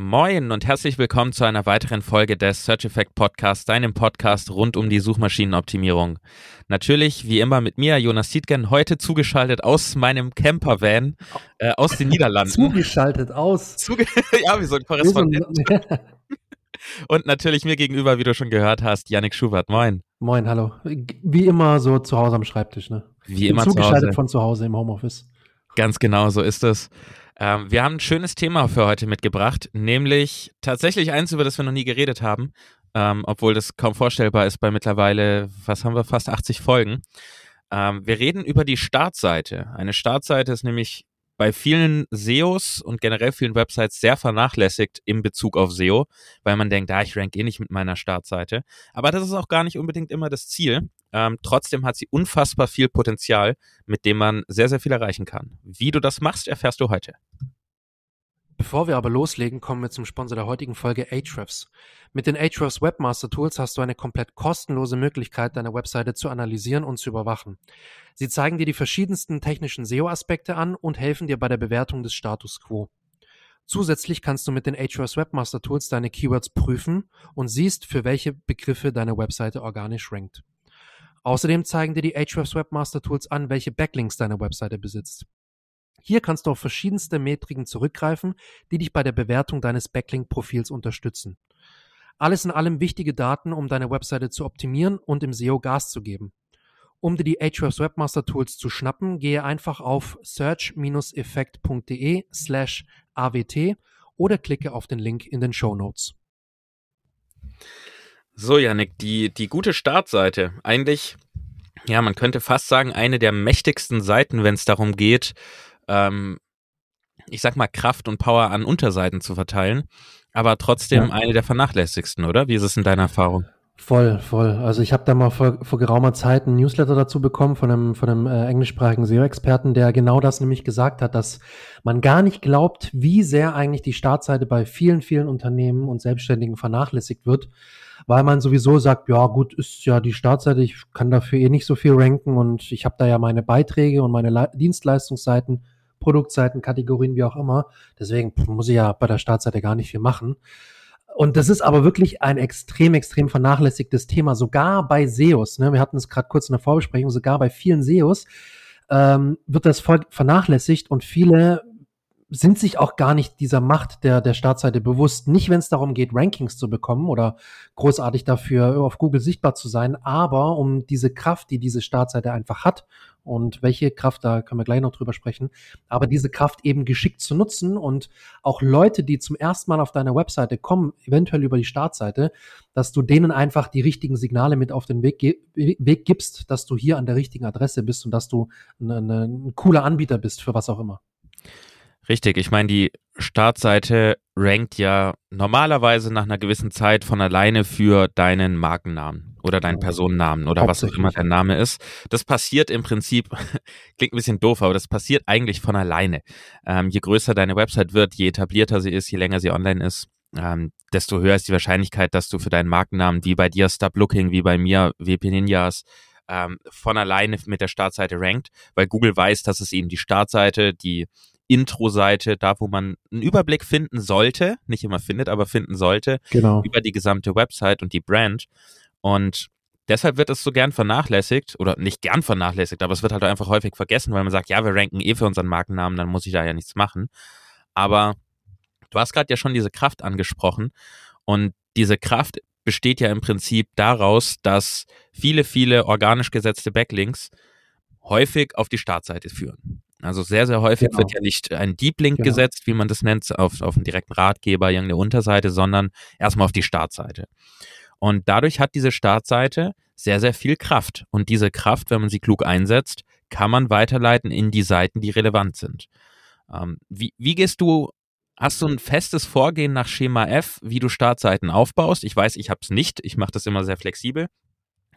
Moin und herzlich willkommen zu einer weiteren Folge des Search Effect Podcasts, deinem Podcast rund um die Suchmaschinenoptimierung. Natürlich, wie immer, mit mir, Jonas Siedgen, heute zugeschaltet aus meinem Campervan äh, aus den Niederlanden. Zugeschaltet aus. Zuge ja, wie so ein Korrespondent. und natürlich mir gegenüber, wie du schon gehört hast, Yannick Schubert. Moin. Moin, hallo. Wie immer so zu Hause am Schreibtisch, ne? Wie immer zugeschaltet zu Hause. von zu Hause im Homeoffice. Ganz genau, so ist es. Ähm, wir haben ein schönes Thema für heute mitgebracht, nämlich tatsächlich eins, über das wir noch nie geredet haben, ähm, obwohl das kaum vorstellbar ist bei mittlerweile, was haben wir, fast 80 Folgen. Ähm, wir reden über die Startseite. Eine Startseite ist nämlich bei vielen SEOs und generell vielen Websites sehr vernachlässigt im Bezug auf SEO, weil man denkt, ah, ich rank eh nicht mit meiner Startseite. Aber das ist auch gar nicht unbedingt immer das Ziel. Ähm, trotzdem hat sie unfassbar viel Potenzial, mit dem man sehr, sehr viel erreichen kann. Wie du das machst, erfährst du heute. Bevor wir aber loslegen, kommen wir zum Sponsor der heutigen Folge Ahrefs. Mit den Ahrefs Webmaster Tools hast du eine komplett kostenlose Möglichkeit, deine Webseite zu analysieren und zu überwachen. Sie zeigen dir die verschiedensten technischen SEO-Aspekte an und helfen dir bei der Bewertung des Status quo. Zusätzlich kannst du mit den Ahrefs Webmaster Tools deine Keywords prüfen und siehst, für welche Begriffe deine Webseite organisch rankt. Außerdem zeigen dir die Ahrefs Webmaster Tools an, welche Backlinks deine Webseite besitzt. Hier kannst du auf verschiedenste Metriken zurückgreifen, die dich bei der Bewertung deines Backlink-Profils unterstützen. Alles in allem wichtige Daten, um deine Webseite zu optimieren und im SEO Gas zu geben. Um dir die Ahrefs Webmaster Tools zu schnappen, gehe einfach auf search-effekt.de slash awt oder klicke auf den Link in den Show Notes. So, Janik, die, die gute Startseite. Eigentlich, ja, man könnte fast sagen, eine der mächtigsten Seiten, wenn es darum geht, ähm, ich sag mal, Kraft und Power an Unterseiten zu verteilen, aber trotzdem ja. eine der vernachlässigsten, oder? Wie ist es in deiner Erfahrung? Voll, voll. Also ich habe da mal vor, vor geraumer Zeit ein Newsletter dazu bekommen von einem, von einem äh, englischsprachigen SEO-Experten, der genau das nämlich gesagt hat, dass man gar nicht glaubt, wie sehr eigentlich die Startseite bei vielen, vielen Unternehmen und Selbstständigen vernachlässigt wird, weil man sowieso sagt, ja gut, ist ja die Startseite, ich kann dafür eh nicht so viel ranken und ich habe da ja meine Beiträge und meine Le Dienstleistungsseiten Produktseiten, Kategorien, wie auch immer. Deswegen muss ich ja bei der Startseite gar nicht viel machen. Und das ist aber wirklich ein extrem, extrem vernachlässigtes Thema, sogar bei SEOs. Ne? Wir hatten es gerade kurz in der Vorbesprechung, sogar bei vielen SEOs ähm, wird das voll vernachlässigt und viele sind sich auch gar nicht dieser Macht der, der Startseite bewusst. Nicht, wenn es darum geht, Rankings zu bekommen oder großartig dafür auf Google sichtbar zu sein, aber um diese Kraft, die diese Startseite einfach hat und welche Kraft, da können wir gleich noch drüber sprechen, aber diese Kraft eben geschickt zu nutzen und auch Leute, die zum ersten Mal auf deine Webseite kommen, eventuell über die Startseite, dass du denen einfach die richtigen Signale mit auf den Weg, Weg gibst, dass du hier an der richtigen Adresse bist und dass du ein cooler Anbieter bist für was auch immer. Richtig, ich meine, die Startseite rankt ja normalerweise nach einer gewissen Zeit von alleine für deinen Markennamen oder deinen Personennamen oder was auch immer dein Name ist. Das passiert im Prinzip, klingt ein bisschen doof, aber das passiert eigentlich von alleine. Ähm, je größer deine Website wird, je etablierter sie ist, je länger sie online ist, ähm, desto höher ist die Wahrscheinlichkeit, dass du für deinen Markennamen, wie bei dir Stop Looking, wie bei mir WP Ninjas, ähm, von alleine mit der Startseite rankt, weil Google weiß, dass es eben die Startseite, die Intro-Seite, da wo man einen Überblick finden sollte, nicht immer findet, aber finden sollte, genau. über die gesamte Website und die Brand. Und deshalb wird es so gern vernachlässigt, oder nicht gern vernachlässigt, aber es wird halt einfach häufig vergessen, weil man sagt, ja, wir ranken eh für unseren Markennamen, dann muss ich da ja nichts machen. Aber du hast gerade ja schon diese Kraft angesprochen und diese Kraft besteht ja im Prinzip daraus, dass viele, viele organisch gesetzte Backlinks häufig auf die Startseite führen. Also sehr, sehr häufig genau. wird ja nicht ein Deep Link genau. gesetzt, wie man das nennt, auf, auf einen direkten Ratgeber, irgendeine Unterseite, sondern erstmal auf die Startseite. Und dadurch hat diese Startseite sehr, sehr viel Kraft. Und diese Kraft, wenn man sie klug einsetzt, kann man weiterleiten in die Seiten, die relevant sind. Ähm, wie, wie gehst du, hast du ein festes Vorgehen nach Schema F, wie du Startseiten aufbaust? Ich weiß, ich habe es nicht, ich mache das immer sehr flexibel,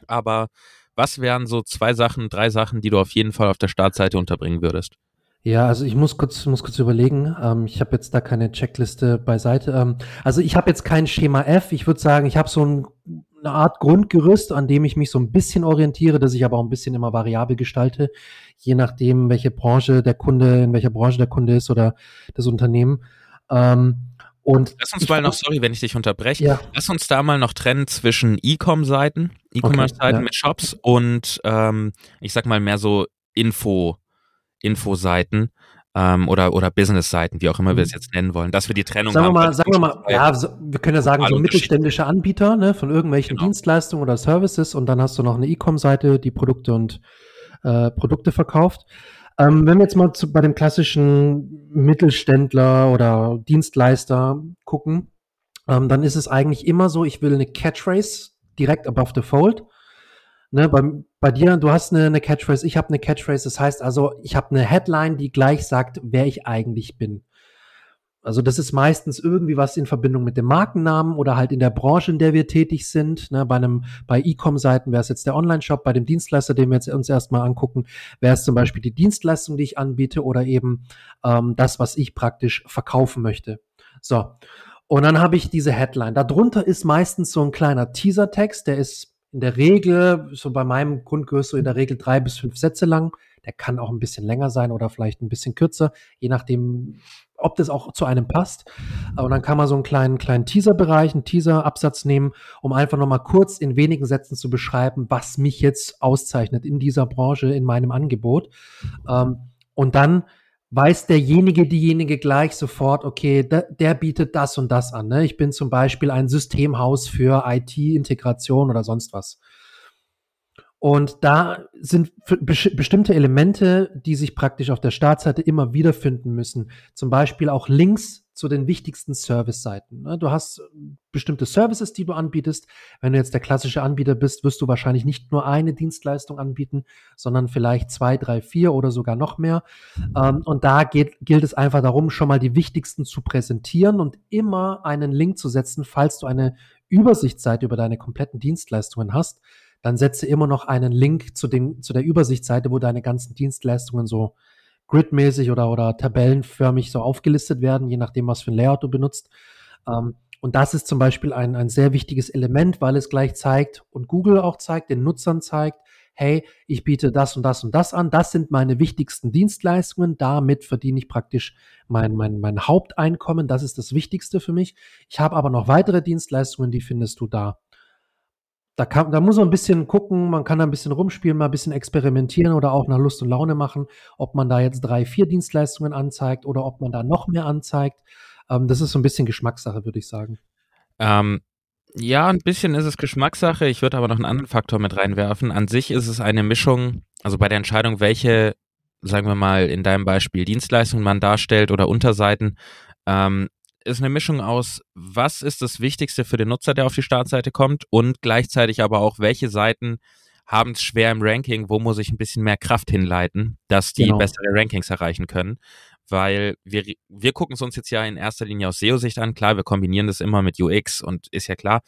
aber was wären so zwei Sachen, drei Sachen, die du auf jeden Fall auf der Startseite unterbringen würdest? Ja, also ich muss kurz, muss kurz überlegen. Ähm, ich habe jetzt da keine Checkliste beiseite. Ähm, also ich habe jetzt kein Schema F. Ich würde sagen, ich habe so ein, eine Art Grundgerüst, an dem ich mich so ein bisschen orientiere, dass ich aber auch ein bisschen immer variabel gestalte, je nachdem, welche Branche der Kunde, in welcher Branche der Kunde ist oder das Unternehmen. Ähm, Und lass uns mal noch, sorry, wenn ich dich unterbreche, ja. lass uns da mal noch trennen zwischen E-Com-Seiten, E-Commerce-Seiten okay, mit Shops und ähm, ich sag mal mehr so Info, Info-Seiten ähm, oder, oder Business-Seiten, wie auch immer wir es mhm. jetzt nennen wollen, dass wir die Trennung sagen haben. Wir mal, sagen wir mal, ja, so, wir können ja sagen, so mittelständische Anbieter ne, von irgendwelchen genau. Dienstleistungen oder Services und dann hast du noch eine E-Com-Seite, die Produkte und äh, Produkte verkauft. Ähm, wenn wir jetzt mal zu, bei dem klassischen Mittelständler oder Dienstleister gucken, ähm, dann ist es eigentlich immer so, ich will eine Catchphrase direkt above the fold. Ne, bei, bei dir, du hast eine, eine Catchphrase, ich habe eine Catchphrase, das heißt also, ich habe eine Headline, die gleich sagt, wer ich eigentlich bin. Also das ist meistens irgendwie was in Verbindung mit dem Markennamen oder halt in der Branche, in der wir tätig sind. Ne, bei einem, bei E-Com-Seiten wäre es jetzt der Online-Shop, bei dem Dienstleister, den wir jetzt uns erstmal angucken, wäre es zum Beispiel die Dienstleistung, die ich anbiete oder eben ähm, das, was ich praktisch verkaufen möchte. So. Und dann habe ich diese Headline. Darunter ist meistens so ein kleiner Teaser-Text, der ist in der Regel, so bei meinem Grundkurs, so in der Regel drei bis fünf Sätze lang. Der kann auch ein bisschen länger sein oder vielleicht ein bisschen kürzer, je nachdem, ob das auch zu einem passt. Aber dann kann man so einen kleinen, kleinen Teaser-Bereich, einen Teaser-Absatz nehmen, um einfach nochmal kurz in wenigen Sätzen zu beschreiben, was mich jetzt auszeichnet in dieser Branche, in meinem Angebot. Ähm, und dann weiß derjenige, diejenige gleich sofort, okay, der, der bietet das und das an. Ne? Ich bin zum Beispiel ein Systemhaus für IT-Integration oder sonst was. Und da sind bestimmte Elemente, die sich praktisch auf der Startseite immer wiederfinden müssen. Zum Beispiel auch Links zu den wichtigsten Service-Seiten. Ne? Du hast bestimmte Services, die du anbietest. Wenn du jetzt der klassische Anbieter bist, wirst du wahrscheinlich nicht nur eine Dienstleistung anbieten, sondern vielleicht zwei, drei, vier oder sogar noch mehr. Ähm, und da geht, gilt es einfach darum, schon mal die wichtigsten zu präsentieren und immer einen Link zu setzen, falls du eine Übersichtsseite über deine kompletten Dienstleistungen hast dann setze immer noch einen Link zu, den, zu der Übersichtsseite, wo deine ganzen Dienstleistungen so gridmäßig oder, oder tabellenförmig so aufgelistet werden, je nachdem, was für ein Layout du benutzt. Ähm, und das ist zum Beispiel ein, ein sehr wichtiges Element, weil es gleich zeigt und Google auch zeigt, den Nutzern zeigt, hey, ich biete das und das und das an, das sind meine wichtigsten Dienstleistungen, damit verdiene ich praktisch mein, mein, mein Haupteinkommen, das ist das Wichtigste für mich. Ich habe aber noch weitere Dienstleistungen, die findest du da da, kann, da muss man ein bisschen gucken, man kann da ein bisschen rumspielen, mal ein bisschen experimentieren oder auch nach Lust und Laune machen, ob man da jetzt drei, vier Dienstleistungen anzeigt oder ob man da noch mehr anzeigt. Ähm, das ist so ein bisschen Geschmackssache, würde ich sagen. Ähm, ja, ein bisschen ist es Geschmackssache. Ich würde aber noch einen anderen Faktor mit reinwerfen. An sich ist es eine Mischung, also bei der Entscheidung, welche, sagen wir mal, in deinem Beispiel Dienstleistungen man darstellt oder Unterseiten, ähm, ist eine Mischung aus, was ist das Wichtigste für den Nutzer, der auf die Startseite kommt und gleichzeitig aber auch, welche Seiten haben es schwer im Ranking, wo muss ich ein bisschen mehr Kraft hinleiten, dass die genau. bessere Rankings erreichen können. Weil wir, wir gucken es uns jetzt ja in erster Linie aus SEO-Sicht an. Klar, wir kombinieren das immer mit UX und ist ja klar.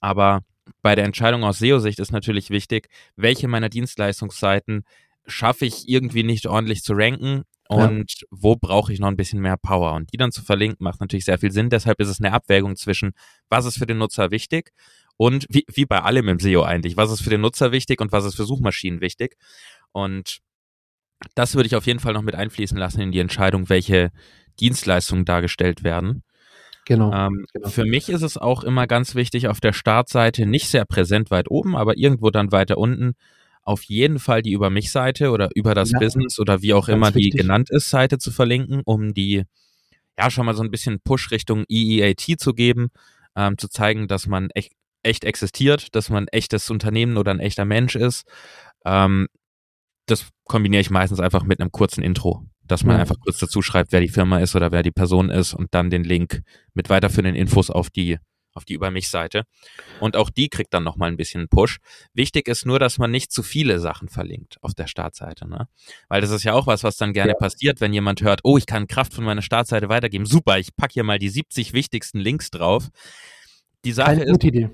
Aber bei der Entscheidung aus SEO-Sicht ist natürlich wichtig, welche meiner Dienstleistungsseiten schaffe ich irgendwie nicht ordentlich zu ranken und ja. wo brauche ich noch ein bisschen mehr Power. Und die dann zu verlinken, macht natürlich sehr viel Sinn. Deshalb ist es eine Abwägung zwischen, was ist für den Nutzer wichtig und wie, wie bei allem im SEO eigentlich, was ist für den Nutzer wichtig und was ist für Suchmaschinen wichtig. Und das würde ich auf jeden Fall noch mit einfließen lassen in die Entscheidung, welche Dienstleistungen dargestellt werden. Genau, ähm, genau. Für mich ist es auch immer ganz wichtig, auf der Startseite nicht sehr präsent weit oben, aber irgendwo dann weiter unten auf jeden Fall die Über mich Seite oder über das ja. Business oder wie auch immer die genannt ist, Seite zu verlinken, um die ja schon mal so ein bisschen Push Richtung EEAT zu geben, ähm, zu zeigen, dass man echt, echt existiert, dass man echtes Unternehmen oder ein echter Mensch ist. Ähm, das kombiniere ich meistens einfach mit einem kurzen Intro, dass man ja. einfach kurz dazu schreibt, wer die Firma ist oder wer die Person ist und dann den Link mit weiterführenden Infos auf die auf die Über mich-Seite. Und auch die kriegt dann nochmal ein bisschen Push. Wichtig ist nur, dass man nicht zu viele Sachen verlinkt auf der Startseite. Ne? Weil das ist ja auch was, was dann gerne ja. passiert, wenn jemand hört, oh, ich kann Kraft von meiner Startseite weitergeben. Super, ich packe hier mal die 70 wichtigsten Links drauf. Die Sache Keine ist. Gute Idee.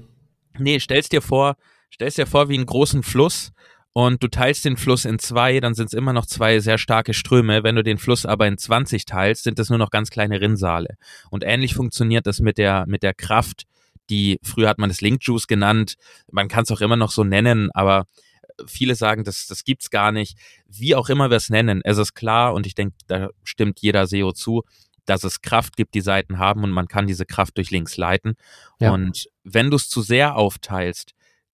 Nee, stellst dir vor, stellst dir vor wie einen großen Fluss und du teilst den Fluss in zwei, dann sind es immer noch zwei sehr starke Ströme. Wenn du den Fluss aber in 20 teilst, sind es nur noch ganz kleine Rinnsale. Und ähnlich funktioniert das mit der, mit der Kraft, die, früher hat man es Link Juice genannt, man kann es auch immer noch so nennen, aber viele sagen, das, das gibt's gar nicht. Wie auch immer wir es nennen, es ist klar und ich denke, da stimmt jeder SEO zu, dass es Kraft gibt, die Seiten haben und man kann diese Kraft durch Links leiten. Ja. Und wenn du es zu sehr aufteilst,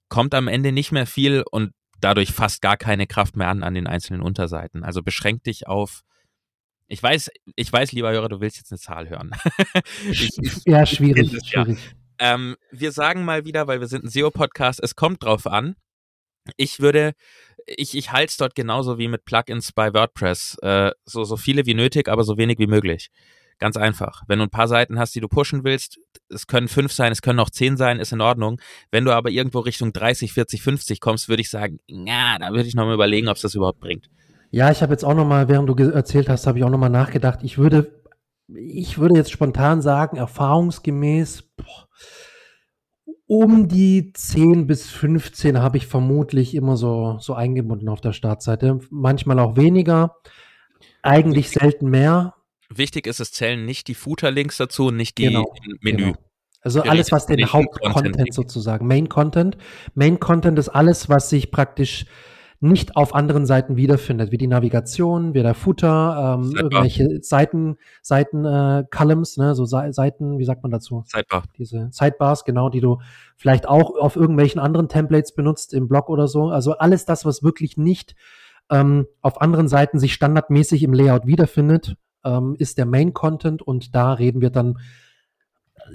kommt am Ende nicht mehr viel und dadurch fast gar keine Kraft mehr an an den einzelnen Unterseiten. Also beschränk dich auf ich weiß, ich weiß, lieber Hörer, du willst jetzt eine Zahl hören. ich, ich, ja, schwierig. Es, schwierig. Ja. Ähm, wir sagen mal wieder, weil wir sind ein SEO-Podcast, es kommt drauf an. Ich würde, ich, ich halte es dort genauso wie mit Plugins bei WordPress. Äh, so, so viele wie nötig, aber so wenig wie möglich. Ganz einfach. Wenn du ein paar Seiten hast, die du pushen willst, es können fünf sein, es können auch zehn sein, ist in Ordnung. Wenn du aber irgendwo Richtung 30, 40, 50 kommst, würde ich sagen, ja, da würde ich nochmal überlegen, ob es das überhaupt bringt. Ja, ich habe jetzt auch noch mal, während du erzählt hast, habe ich auch noch mal nachgedacht. Ich würde, ich würde jetzt spontan sagen, erfahrungsgemäß boah, um die 10 bis 15 habe ich vermutlich immer so, so eingebunden auf der Startseite. Manchmal auch weniger, eigentlich selten mehr. Wichtig ist, es zählen nicht die Footer-Links dazu, nicht die genau, Menü. Genau. Also alles, was den Hauptcontent sozusagen, Main Content. Main Content ist alles, was sich praktisch nicht auf anderen Seiten wiederfindet, wie die Navigation, wie der Footer, ähm, irgendwelche Seiten, Seiten äh, Columns, ne, so Seiten, wie sagt man dazu? Sidebar. Diese Sidebars, genau, die du vielleicht auch auf irgendwelchen anderen Templates benutzt im Blog oder so. Also alles das, was wirklich nicht ähm, auf anderen Seiten sich standardmäßig im Layout wiederfindet, ähm, ist der Main Content und da reden wir dann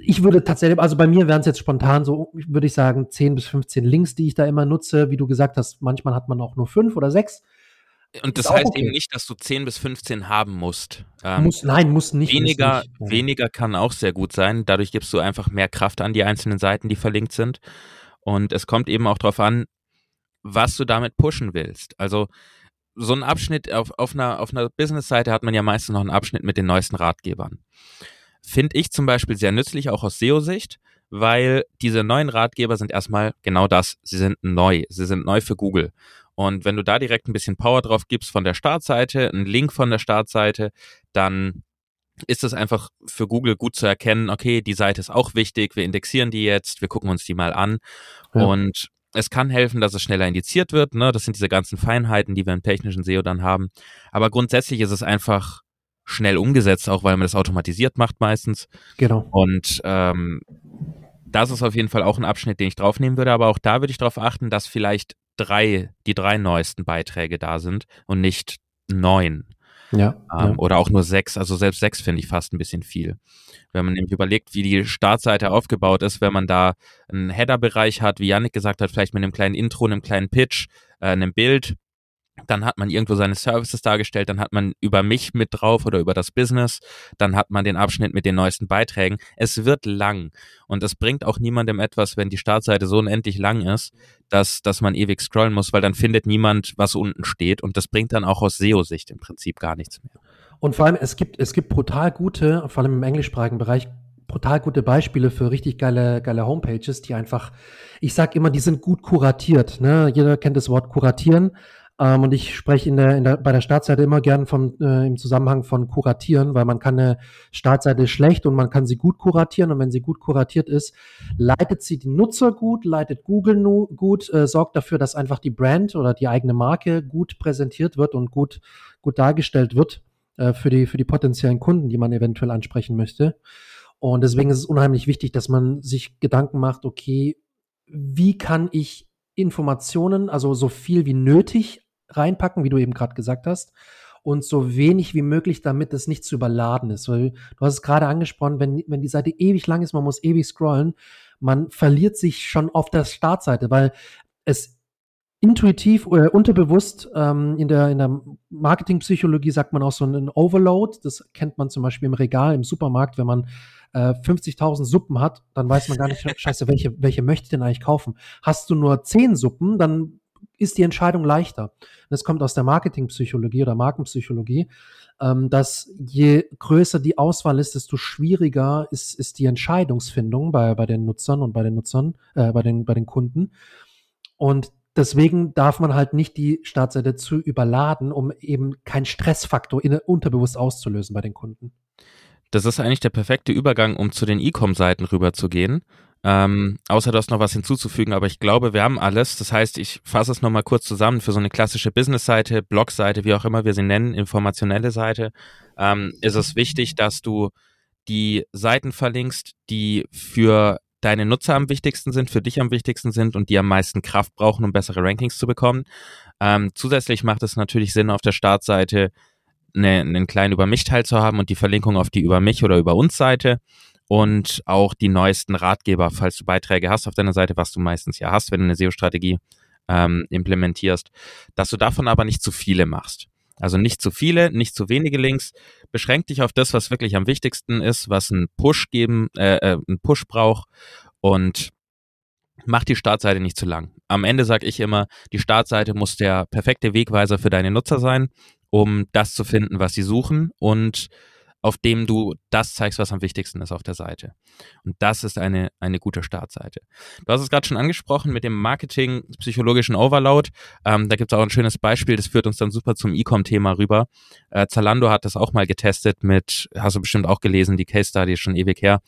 ich würde tatsächlich, also bei mir wären es jetzt spontan so, würde ich sagen, 10 bis 15 Links, die ich da immer nutze. Wie du gesagt hast, manchmal hat man auch nur fünf oder sechs. Und das heißt okay. eben nicht, dass du 10 bis 15 haben musst. Ähm, muss, nein, muss nicht. Weniger, muss nicht. weniger kann auch sehr gut sein. Dadurch gibst du einfach mehr Kraft an die einzelnen Seiten, die verlinkt sind. Und es kommt eben auch darauf an, was du damit pushen willst. Also so ein Abschnitt auf, auf einer, auf einer Business-Seite hat man ja meistens noch einen Abschnitt mit den neuesten Ratgebern finde ich zum Beispiel sehr nützlich, auch aus SEO-Sicht, weil diese neuen Ratgeber sind erstmal genau das. Sie sind neu. Sie sind neu für Google. Und wenn du da direkt ein bisschen Power drauf gibst von der Startseite, einen Link von der Startseite, dann ist es einfach für Google gut zu erkennen, okay, die Seite ist auch wichtig, wir indexieren die jetzt, wir gucken uns die mal an. Ja. Und es kann helfen, dass es schneller indiziert wird. Ne? Das sind diese ganzen Feinheiten, die wir im technischen SEO dann haben. Aber grundsätzlich ist es einfach schnell umgesetzt, auch weil man das automatisiert macht meistens. Genau. Und ähm, das ist auf jeden Fall auch ein Abschnitt, den ich draufnehmen würde, aber auch da würde ich darauf achten, dass vielleicht drei, die drei neuesten Beiträge da sind und nicht neun. Ja, ähm, ja. Oder auch nur sechs. Also selbst sechs finde ich fast ein bisschen viel. Wenn man nämlich überlegt, wie die Startseite aufgebaut ist, wenn man da einen Header-Bereich hat, wie Yannick gesagt hat, vielleicht mit einem kleinen Intro, einem kleinen Pitch, äh, einem Bild, dann hat man irgendwo seine Services dargestellt, dann hat man über mich mit drauf oder über das Business, dann hat man den Abschnitt mit den neuesten Beiträgen. Es wird lang und es bringt auch niemandem etwas, wenn die Startseite so unendlich lang ist, dass, dass man ewig scrollen muss, weil dann findet niemand, was unten steht und das bringt dann auch aus SEO-Sicht im Prinzip gar nichts mehr. Und vor allem, es gibt, es gibt brutal gute, vor allem im englischsprachigen Bereich, brutal gute Beispiele für richtig geile, geile Homepages, die einfach, ich sag immer, die sind gut kuratiert. Ne? Jeder kennt das Wort kuratieren. Ähm, und ich spreche in der, in der, bei der Startseite immer gern vom, äh, im Zusammenhang von kuratieren, weil man kann eine Startseite schlecht und man kann sie gut kuratieren. Und wenn sie gut kuratiert ist, leitet sie die Nutzer gut, leitet Google gut, äh, sorgt dafür, dass einfach die Brand oder die eigene Marke gut präsentiert wird und gut, gut dargestellt wird äh, für, die, für die potenziellen Kunden, die man eventuell ansprechen möchte. Und deswegen ist es unheimlich wichtig, dass man sich Gedanken macht, okay, wie kann ich Informationen, also so viel wie nötig reinpacken, wie du eben gerade gesagt hast, und so wenig wie möglich, damit es nicht zu überladen ist. Weil du hast es gerade angesprochen, wenn, wenn die Seite ewig lang ist, man muss ewig scrollen, man verliert sich schon auf der Startseite, weil es intuitiv oder unterbewusst ähm, in der, in der Marketingpsychologie sagt man auch so ein Overload. Das kennt man zum Beispiel im Regal, im Supermarkt, wenn man äh, 50.000 Suppen hat, dann weiß man gar nicht, scheiße, welche, welche möchte ich denn eigentlich kaufen? Hast du nur 10 Suppen, dann ist die Entscheidung leichter. Das kommt aus der Marketingpsychologie oder Markenpsychologie, ähm, dass je größer die Auswahl ist, desto schwieriger ist, ist die Entscheidungsfindung bei, bei den Nutzern und bei den Nutzern, äh, bei den, bei den Kunden. Und deswegen darf man halt nicht die Startseite zu überladen, um eben keinen Stressfaktor in, unterbewusst auszulösen bei den Kunden. Das ist eigentlich der perfekte Übergang, um zu den E-Com-Seiten rüberzugehen. Ähm, außer du hast noch was hinzuzufügen, aber ich glaube, wir haben alles. Das heißt, ich fasse es nochmal kurz zusammen für so eine klassische Business-Seite, Blog-Seite, wie auch immer wir sie nennen, informationelle Seite, ähm, ist es wichtig, dass du die Seiten verlinkst, die für deine Nutzer am wichtigsten sind, für dich am wichtigsten sind und die am meisten Kraft brauchen, um bessere Rankings zu bekommen. Ähm, zusätzlich macht es natürlich Sinn, auf der Startseite eine, einen kleinen Über mich Teil zu haben und die Verlinkung auf die Über mich oder Über uns Seite und auch die neuesten Ratgeber, falls du Beiträge hast auf deiner Seite, was du meistens ja hast, wenn du eine SEO-Strategie ähm, implementierst, dass du davon aber nicht zu viele machst. Also nicht zu viele, nicht zu wenige Links. Beschränk dich auf das, was wirklich am wichtigsten ist, was einen Push geben, äh, äh, einen Push braucht und mach die Startseite nicht zu lang. Am Ende sage ich immer, die Startseite muss der perfekte Wegweiser für deine Nutzer sein, um das zu finden, was sie suchen und auf dem du das zeigst, was am wichtigsten ist auf der Seite. Und das ist eine, eine gute Startseite. Du hast es gerade schon angesprochen mit dem Marketing psychologischen Overload. Ähm, da gibt es auch ein schönes Beispiel, das führt uns dann super zum E-Com-Thema rüber. Äh, Zalando hat das auch mal getestet mit, hast du bestimmt auch gelesen, die Case Study ist schon ewig her,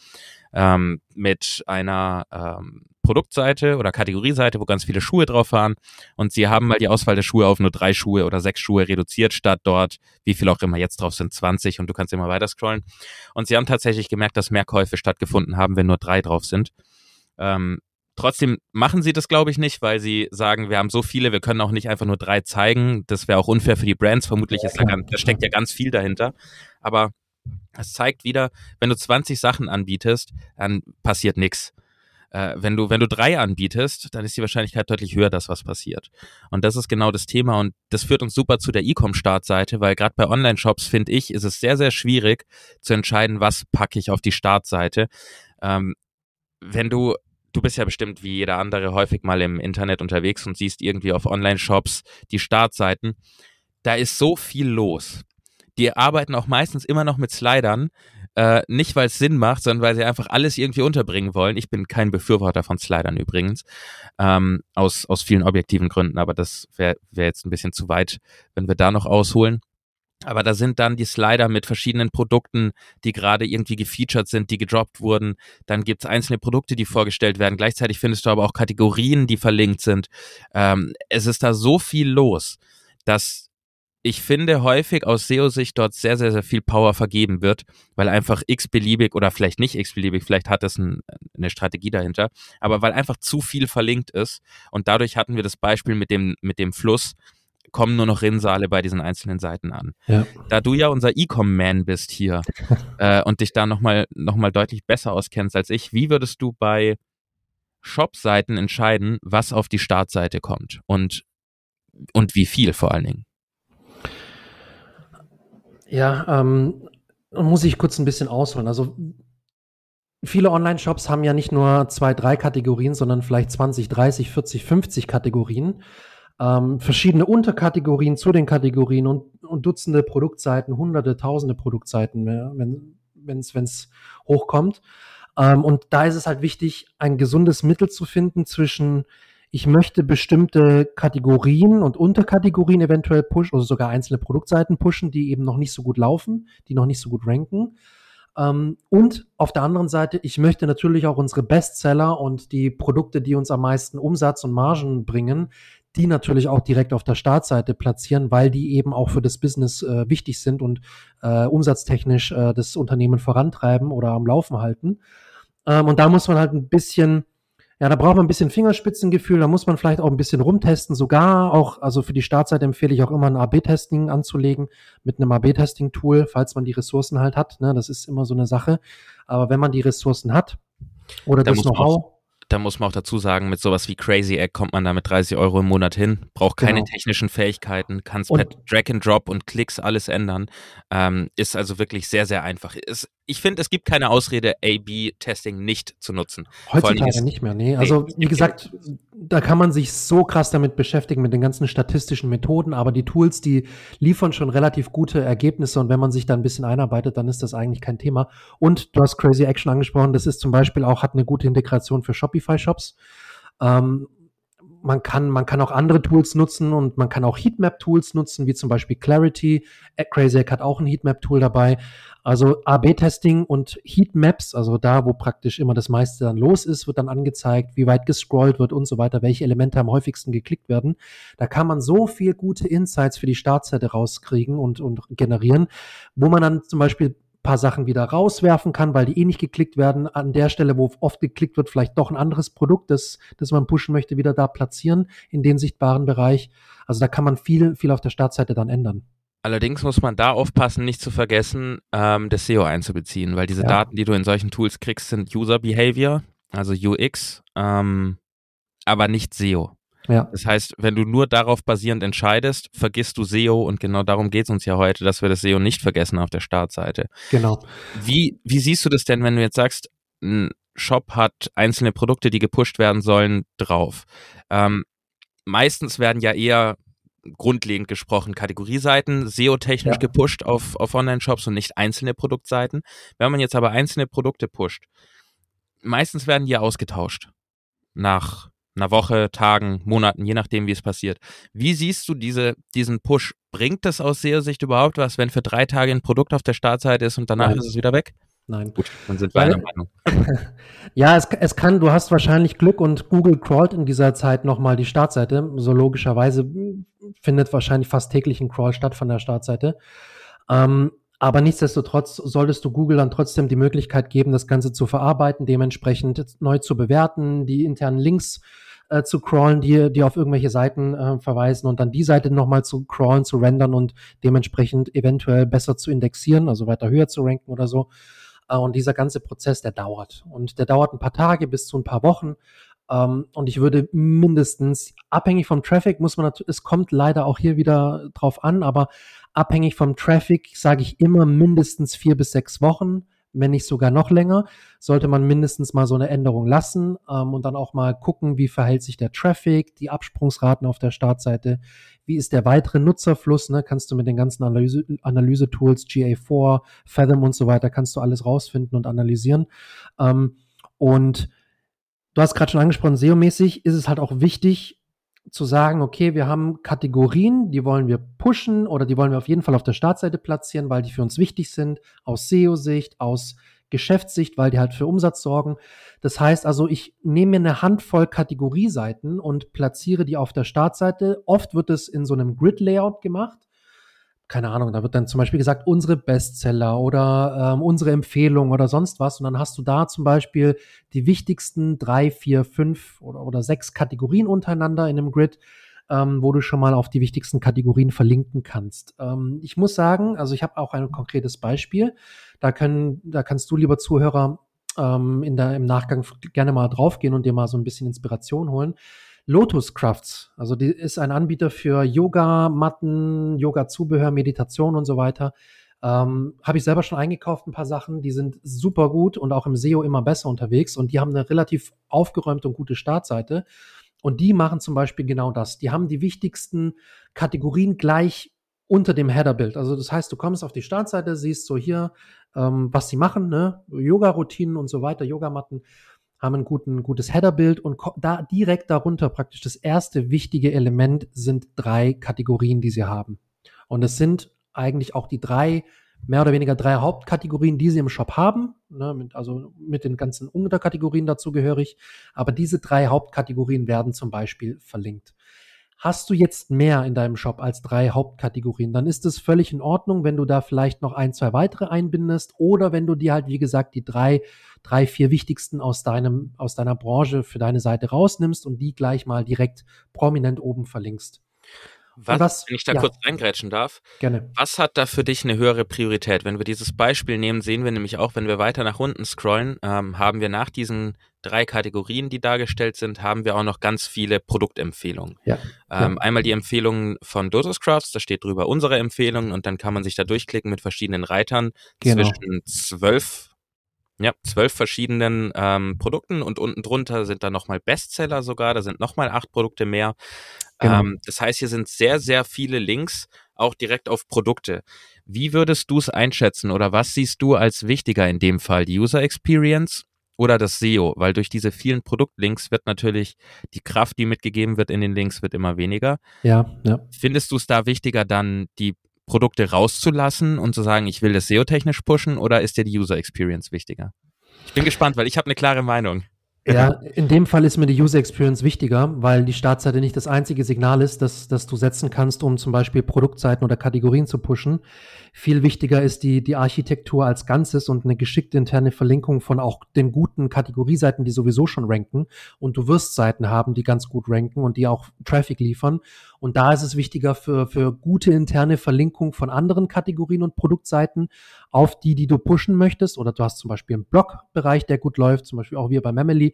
ähm, mit einer ähm, Produktseite oder Kategorieseite, wo ganz viele Schuhe drauf waren. Und sie haben mal die Auswahl der Schuhe auf nur drei Schuhe oder sechs Schuhe reduziert, statt dort, wie viel auch immer jetzt drauf sind, 20 und du kannst immer weiter scrollen. Und sie haben tatsächlich gemerkt, dass mehr Käufe stattgefunden haben, wenn nur drei drauf sind. Ähm, Trotzdem machen sie das, glaube ich, nicht, weil sie sagen, wir haben so viele, wir können auch nicht einfach nur drei zeigen. Das wäre auch unfair für die Brands. Vermutlich ist da, ganz, da steckt ja ganz viel dahinter. Aber es zeigt wieder, wenn du 20 Sachen anbietest, dann passiert nichts. Äh, wenn du, wenn du drei anbietest, dann ist die Wahrscheinlichkeit deutlich höher, dass was passiert. Und das ist genau das Thema und das führt uns super zu der E-Com-Startseite, weil gerade bei Online-Shops, finde ich, ist es sehr, sehr schwierig zu entscheiden, was packe ich auf die Startseite. Ähm, wenn du du bist ja bestimmt wie jeder andere häufig mal im Internet unterwegs und siehst irgendwie auf Online-Shops die Startseiten. Da ist so viel los. Die arbeiten auch meistens immer noch mit Slidern, äh, nicht, weil es Sinn macht, sondern weil sie einfach alles irgendwie unterbringen wollen. Ich bin kein Befürworter von Slidern übrigens, ähm, aus, aus vielen objektiven Gründen, aber das wäre wär jetzt ein bisschen zu weit, wenn wir da noch ausholen. Aber da sind dann die Slider mit verschiedenen Produkten, die gerade irgendwie gefeatured sind, die gedroppt wurden. Dann gibt's einzelne Produkte, die vorgestellt werden. Gleichzeitig findest du aber auch Kategorien, die verlinkt sind. Ähm, es ist da so viel los, dass ich finde häufig aus SEO-Sicht dort sehr, sehr, sehr viel Power vergeben wird, weil einfach x-beliebig oder vielleicht nicht x-beliebig, vielleicht hat es ein, eine Strategie dahinter, aber weil einfach zu viel verlinkt ist und dadurch hatten wir das Beispiel mit dem, mit dem Fluss, kommen nur noch Rinnsale bei diesen einzelnen Seiten an. Ja. Da du ja unser E-Com-Man bist hier äh, und dich da nochmal noch mal deutlich besser auskennst als ich, wie würdest du bei Shop-Seiten entscheiden, was auf die Startseite kommt und, und wie viel vor allen Dingen? Ja, ähm, muss ich kurz ein bisschen ausholen. Also viele Online-Shops haben ja nicht nur zwei, drei Kategorien, sondern vielleicht 20, 30, 40, 50 Kategorien. Ähm, verschiedene Unterkategorien zu den Kategorien und, und Dutzende Produktseiten, hunderte, tausende Produktseiten, wenn es wenn's hochkommt. Ähm, und da ist es halt wichtig, ein gesundes Mittel zu finden zwischen ich möchte bestimmte Kategorien und Unterkategorien eventuell pushen, oder sogar einzelne Produktseiten pushen, die eben noch nicht so gut laufen, die noch nicht so gut ranken. Ähm, und auf der anderen Seite, ich möchte natürlich auch unsere Bestseller und die Produkte, die uns am meisten Umsatz und Margen bringen, die natürlich auch direkt auf der Startseite platzieren, weil die eben auch für das Business äh, wichtig sind und äh, umsatztechnisch äh, das Unternehmen vorantreiben oder am Laufen halten. Ähm, und da muss man halt ein bisschen ja, da braucht man ein bisschen Fingerspitzengefühl, da muss man vielleicht auch ein bisschen rumtesten, sogar auch, also für die Startzeit empfehle ich auch immer ein AB-Testing anzulegen mit einem AB-Testing-Tool, falls man die Ressourcen halt hat. Ne? Das ist immer so eine Sache. Aber wenn man die Ressourcen hat oder da das Know-how, da muss man auch dazu sagen, mit sowas wie Crazy Egg kommt man da mit 30 Euro im Monat hin, braucht keine genau. technischen Fähigkeiten, kann es per Drag and Drop und Klicks alles ändern. Ähm, ist also wirklich sehr, sehr einfach. Ist, ich finde, es gibt keine Ausrede, A-B-Testing nicht zu nutzen. Heutzutage nicht mehr, nee. Also, nee, wie gesagt, da kann man sich so krass damit beschäftigen, mit den ganzen statistischen Methoden, aber die Tools, die liefern schon relativ gute Ergebnisse und wenn man sich da ein bisschen einarbeitet, dann ist das eigentlich kein Thema. Und du hast Crazy Action angesprochen, das ist zum Beispiel auch, hat eine gute Integration für Shopify-Shops. Ähm, man kann, man kann auch andere Tools nutzen und man kann auch Heatmap-Tools nutzen, wie zum Beispiel Clarity. Äh, CrazyHack hat auch ein Heatmap-Tool dabei. Also AB-Testing und Heatmaps, also da, wo praktisch immer das meiste dann los ist, wird dann angezeigt, wie weit gescrollt wird und so weiter, welche Elemente am häufigsten geklickt werden. Da kann man so viel gute Insights für die Startseite rauskriegen und, und generieren, wo man dann zum Beispiel paar Sachen wieder rauswerfen kann, weil die eh nicht geklickt werden. An der Stelle, wo oft geklickt wird, vielleicht doch ein anderes Produkt, das, das man pushen möchte, wieder da platzieren in den sichtbaren Bereich. Also da kann man viel, viel auf der Startseite dann ändern. Allerdings muss man da aufpassen, nicht zu vergessen, ähm, das SEO einzubeziehen, weil diese ja. Daten, die du in solchen Tools kriegst, sind User Behavior, also UX, ähm, aber nicht SEO. Ja. Das heißt, wenn du nur darauf basierend entscheidest, vergisst du SEO und genau darum geht es uns ja heute, dass wir das SEO nicht vergessen auf der Startseite. Genau. Wie, wie siehst du das denn, wenn du jetzt sagst, ein Shop hat einzelne Produkte, die gepusht werden sollen, drauf? Ähm, meistens werden ja eher grundlegend gesprochen Kategorieseiten SEO-technisch ja. gepusht auf, auf Online-Shops und nicht einzelne Produktseiten. Wenn man jetzt aber einzelne Produkte pusht, meistens werden die ausgetauscht nach einer Woche, Tagen, Monaten, je nachdem, wie es passiert. Wie siehst du diese, diesen Push? Bringt das aus SEO-Sicht überhaupt was, wenn für drei Tage ein Produkt auf der Startseite ist und danach Nein. ist es wieder weg? Nein. Gut, dann sind wir einer Meinung. ja, es, es kann, du hast wahrscheinlich Glück und Google crawlt in dieser Zeit nochmal die Startseite. So logischerweise findet wahrscheinlich fast täglich ein Crawl statt von der Startseite. Ähm, aber nichtsdestotrotz solltest du Google dann trotzdem die Möglichkeit geben, das Ganze zu verarbeiten, dementsprechend neu zu bewerten, die internen Links äh, zu crawlen, die, die auf irgendwelche Seiten äh, verweisen und dann die Seite nochmal zu crawlen, zu rendern und dementsprechend eventuell besser zu indexieren, also weiter höher zu ranken oder so. Äh, und dieser ganze Prozess, der dauert. Und der dauert ein paar Tage bis zu ein paar Wochen. Ähm, und ich würde mindestens, abhängig vom Traffic, muss man natürlich, es kommt leider auch hier wieder drauf an, aber abhängig vom Traffic sage ich immer mindestens vier bis sechs Wochen wenn nicht sogar noch länger, sollte man mindestens mal so eine Änderung lassen ähm, und dann auch mal gucken, wie verhält sich der Traffic, die Absprungsraten auf der Startseite, wie ist der weitere Nutzerfluss, ne? kannst du mit den ganzen Analyse, Analyse-Tools, GA4, Fathom und so weiter, kannst du alles rausfinden und analysieren. Ähm, und du hast gerade schon angesprochen, SEO-mäßig ist es halt auch wichtig, zu sagen, okay, wir haben Kategorien, die wollen wir pushen oder die wollen wir auf jeden Fall auf der Startseite platzieren, weil die für uns wichtig sind, aus SEO-Sicht, aus Geschäftssicht, weil die halt für Umsatz sorgen. Das heißt also, ich nehme mir eine Handvoll Kategorieseiten und platziere die auf der Startseite. Oft wird es in so einem Grid-Layout gemacht keine Ahnung, da wird dann zum Beispiel gesagt, unsere Bestseller oder ähm, unsere Empfehlung oder sonst was. Und dann hast du da zum Beispiel die wichtigsten drei, vier, fünf oder, oder sechs Kategorien untereinander in einem Grid, ähm, wo du schon mal auf die wichtigsten Kategorien verlinken kannst. Ähm, ich muss sagen, also ich habe auch ein konkretes Beispiel. Da können, da kannst du, lieber Zuhörer, ähm, in der, im Nachgang gerne mal draufgehen und dir mal so ein bisschen Inspiration holen. Lotus Crafts, also die ist ein Anbieter für Yoga, Matten, Yoga-Zubehör, Meditation und so weiter. Ähm, Habe ich selber schon eingekauft, ein paar Sachen, die sind super gut und auch im SEO immer besser unterwegs und die haben eine relativ aufgeräumte und gute Startseite. Und die machen zum Beispiel genau das. Die haben die wichtigsten Kategorien gleich unter dem Header-Bild. Also das heißt, du kommst auf die Startseite, siehst so hier, ähm, was sie machen, ne? Yoga-Routinen und so weiter, Yogamatten haben ein guten, gutes Header-Bild und da direkt darunter praktisch das erste wichtige Element sind drei Kategorien, die sie haben. Und es sind eigentlich auch die drei, mehr oder weniger drei Hauptkategorien, die sie im Shop haben, ne, mit, also mit den ganzen Unterkategorien dazugehörig. Aber diese drei Hauptkategorien werden zum Beispiel verlinkt. Hast du jetzt mehr in deinem Shop als drei Hauptkategorien, dann ist es völlig in Ordnung, wenn du da vielleicht noch ein, zwei weitere einbindest oder wenn du dir halt, wie gesagt, die drei, drei, vier wichtigsten aus deinem, aus deiner Branche für deine Seite rausnimmst und die gleich mal direkt prominent oben verlinkst. Was, was, wenn ich da ja. kurz eingrätschen darf, Gerne. was hat da für dich eine höhere Priorität? Wenn wir dieses Beispiel nehmen, sehen wir nämlich auch, wenn wir weiter nach unten scrollen, ähm, haben wir nach diesen drei Kategorien, die dargestellt sind, haben wir auch noch ganz viele Produktempfehlungen. Ja. Ähm, ja. Einmal die Empfehlungen von Dotus Crafts, da steht drüber unsere Empfehlungen und dann kann man sich da durchklicken mit verschiedenen Reitern genau. zwischen zwölf ja, zwölf verschiedenen ähm, Produkten und unten drunter sind dann nochmal Bestseller sogar, da sind nochmal acht Produkte mehr. Genau. Ähm, das heißt, hier sind sehr, sehr viele Links auch direkt auf Produkte. Wie würdest du es einschätzen oder was siehst du als wichtiger in dem Fall? Die User Experience oder das SEO, weil durch diese vielen Produktlinks wird natürlich die Kraft, die mitgegeben wird in den Links, wird immer weniger. Ja, ja. Findest du es da wichtiger, dann die Produkte rauszulassen und zu sagen, ich will das SEO-technisch pushen oder ist dir die User Experience wichtiger? Ich bin gespannt, weil ich habe eine klare Meinung. Ja, in dem Fall ist mir die User Experience wichtiger, weil die Startseite nicht das einzige Signal ist, das, das du setzen kannst, um zum Beispiel Produktseiten oder Kategorien zu pushen. Viel wichtiger ist die, die Architektur als Ganzes und eine geschickte interne Verlinkung von auch den guten Kategorieseiten, die sowieso schon ranken. Und du wirst Seiten haben, die ganz gut ranken und die auch Traffic liefern. Und da ist es wichtiger für, für gute interne Verlinkung von anderen Kategorien und Produktseiten auf die, die du pushen möchtest. Oder du hast zum Beispiel einen Blogbereich, der gut läuft, zum Beispiel auch wir bei Memely.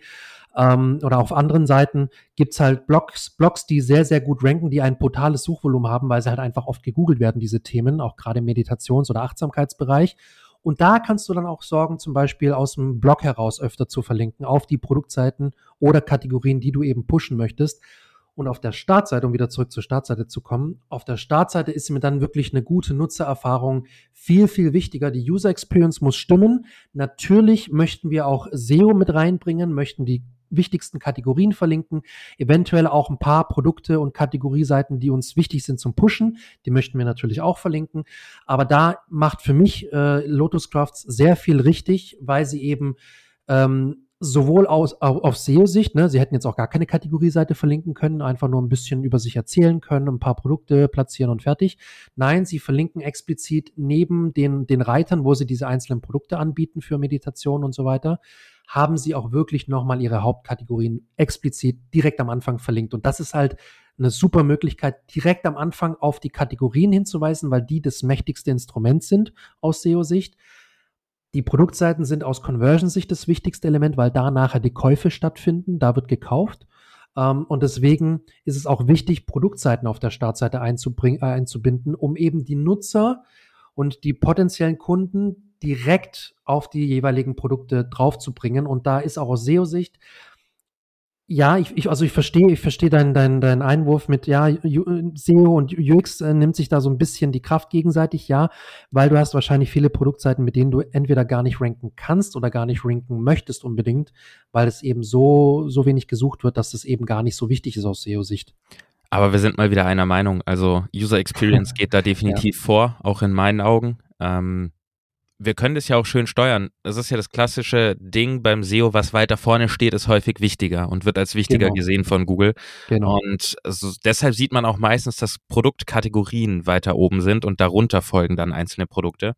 Ähm, oder auf anderen Seiten gibt's halt Blogs, Blogs, die sehr, sehr gut ranken, die ein brutales Suchvolumen haben, weil sie halt einfach oft gegoogelt werden, diese Themen, auch gerade im Meditations- oder Achtsamkeitsbereich. Und da kannst du dann auch sorgen, zum Beispiel aus dem Blog heraus öfter zu verlinken auf die Produktseiten oder Kategorien, die du eben pushen möchtest. Und auf der Startseite, um wieder zurück zur Startseite zu kommen, auf der Startseite ist mir dann wirklich eine gute Nutzererfahrung viel, viel wichtiger. Die User Experience muss stimmen. Natürlich möchten wir auch SEO mit reinbringen, möchten die wichtigsten Kategorien verlinken, eventuell auch ein paar Produkte und Kategorieseiten, die uns wichtig sind zum Pushen, die möchten wir natürlich auch verlinken. Aber da macht für mich äh, Lotus Crafts sehr viel richtig, weil sie eben ähm, sowohl aus, auf, auf SEO-Sicht, ne, sie hätten jetzt auch gar keine Kategorieseite verlinken können, einfach nur ein bisschen über sich erzählen können, ein paar Produkte platzieren und fertig. Nein, sie verlinken explizit neben den, den Reitern, wo sie diese einzelnen Produkte anbieten für Meditation und so weiter, haben sie auch wirklich nochmal ihre Hauptkategorien explizit direkt am Anfang verlinkt. Und das ist halt eine super Möglichkeit, direkt am Anfang auf die Kategorien hinzuweisen, weil die das mächtigste Instrument sind aus SEO-Sicht. Die Produktseiten sind aus Conversion-Sicht das wichtigste Element, weil da nachher die Käufe stattfinden, da wird gekauft. Um, und deswegen ist es auch wichtig, Produktseiten auf der Startseite äh, einzubinden, um eben die Nutzer und die potenziellen Kunden direkt auf die jeweiligen Produkte draufzubringen. Und da ist auch aus SEO-Sicht ja, ich, ich, also ich verstehe, ich verstehe deinen dein, dein Einwurf mit, ja, SEO und UX äh, nimmt sich da so ein bisschen die Kraft gegenseitig, ja, weil du hast wahrscheinlich viele Produktseiten, mit denen du entweder gar nicht ranken kannst oder gar nicht ranken möchtest unbedingt, weil es eben so, so wenig gesucht wird, dass es eben gar nicht so wichtig ist aus SEO-Sicht. Aber wir sind mal wieder einer Meinung. Also User Experience geht da definitiv ja. vor, auch in meinen Augen. Ähm, wir können das ja auch schön steuern. Das ist ja das klassische Ding beim SEO, was weiter vorne steht, ist häufig wichtiger und wird als wichtiger genau. gesehen von Google. Genau. Und also deshalb sieht man auch meistens, dass Produktkategorien weiter oben sind und darunter folgen dann einzelne Produkte.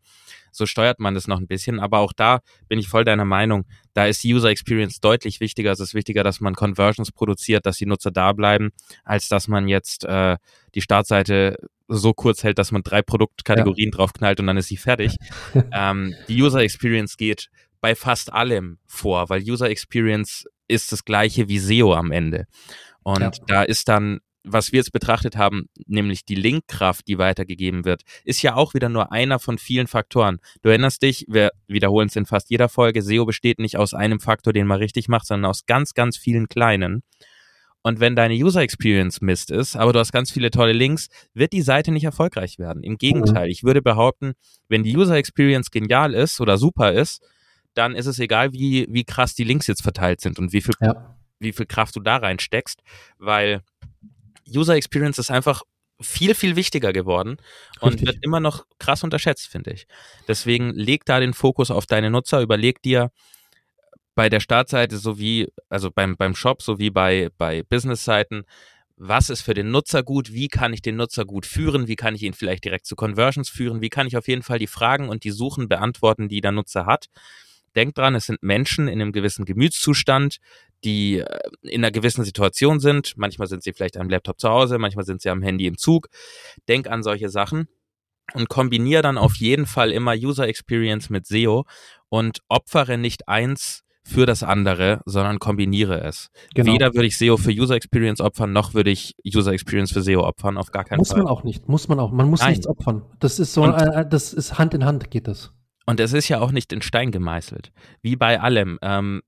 So steuert man das noch ein bisschen. Aber auch da bin ich voll deiner Meinung. Da ist die User Experience deutlich wichtiger. Es ist wichtiger, dass man Conversions produziert, dass die Nutzer da bleiben, als dass man jetzt äh, die Startseite so kurz hält, dass man drei Produktkategorien ja. draufknallt und dann ist sie fertig. ähm, die User Experience geht bei fast allem vor, weil User Experience ist das gleiche wie SEO am Ende. Und ja. da ist dann was wir jetzt betrachtet haben, nämlich die Linkkraft, die weitergegeben wird, ist ja auch wieder nur einer von vielen Faktoren. Du erinnerst dich, wir wiederholen es in fast jeder Folge, SEO besteht nicht aus einem Faktor, den man richtig macht, sondern aus ganz, ganz vielen kleinen. Und wenn deine User Experience Mist ist, aber du hast ganz viele tolle Links, wird die Seite nicht erfolgreich werden. Im Gegenteil, ich würde behaupten, wenn die User Experience genial ist oder super ist, dann ist es egal, wie, wie krass die Links jetzt verteilt sind und wie viel, ja. wie viel Kraft du da reinsteckst, weil User Experience ist einfach viel, viel wichtiger geworden und Richtig. wird immer noch krass unterschätzt, finde ich. Deswegen leg da den Fokus auf deine Nutzer, überleg dir bei der Startseite sowie, also beim, beim Shop sowie bei, bei Business-Seiten, was ist für den Nutzer gut, wie kann ich den Nutzer gut führen, wie kann ich ihn vielleicht direkt zu Conversions führen, wie kann ich auf jeden Fall die Fragen und die Suchen beantworten, die der Nutzer hat. Denkt dran, es sind Menschen in einem gewissen Gemütszustand, die äh, in einer gewissen Situation sind. Manchmal sind sie vielleicht am Laptop zu Hause, manchmal sind sie am Handy im Zug. Denk an solche Sachen und kombiniere dann auf jeden Fall immer User Experience mit SEO und opfere nicht eins für das andere, sondern kombiniere es. Genau. Weder würde ich SEO für User Experience opfern, noch würde ich User Experience für SEO opfern, auf gar keinen muss Fall. Muss man auch nicht, muss man auch. Man muss Nein. nichts opfern. Das ist so, und, äh, das ist Hand in Hand geht das. Und es ist ja auch nicht in Stein gemeißelt. Wie bei allem. Ähm,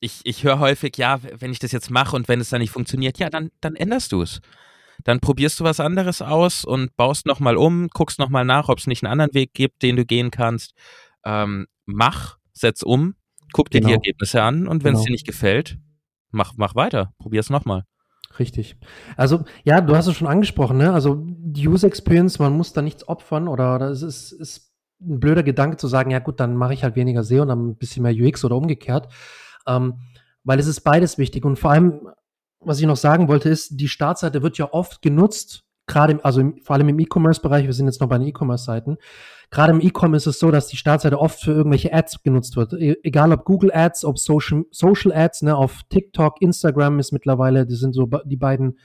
ich, ich höre häufig, ja, wenn ich das jetzt mache und wenn es dann nicht funktioniert, ja, dann, dann änderst du es. Dann probierst du was anderes aus und baust nochmal um, guckst nochmal nach, ob es nicht einen anderen Weg gibt, den du gehen kannst. Ähm, mach, setz um Guck dir genau. die Ergebnisse an und wenn es genau. dir nicht gefällt, mach, mach weiter. Probier es nochmal. Richtig. Also, ja, du hast es schon angesprochen, ne? Also, die User Experience, man muss da nichts opfern oder, oder es ist, ist ein blöder Gedanke zu sagen, ja gut, dann mache ich halt weniger SEO und dann ein bisschen mehr UX oder umgekehrt. Ähm, weil es ist beides wichtig. Und vor allem, was ich noch sagen wollte, ist, die Startseite wird ja oft genutzt, gerade, also im, vor allem im E-Commerce-Bereich, wir sind jetzt noch bei den E-Commerce-Seiten, gerade im E-Commerce ist es so, dass die Startseite oft für irgendwelche Ads genutzt wird. E egal ob Google Ads, ob Social, Social Ads, ne, auf TikTok, Instagram ist mittlerweile, die sind so die beiden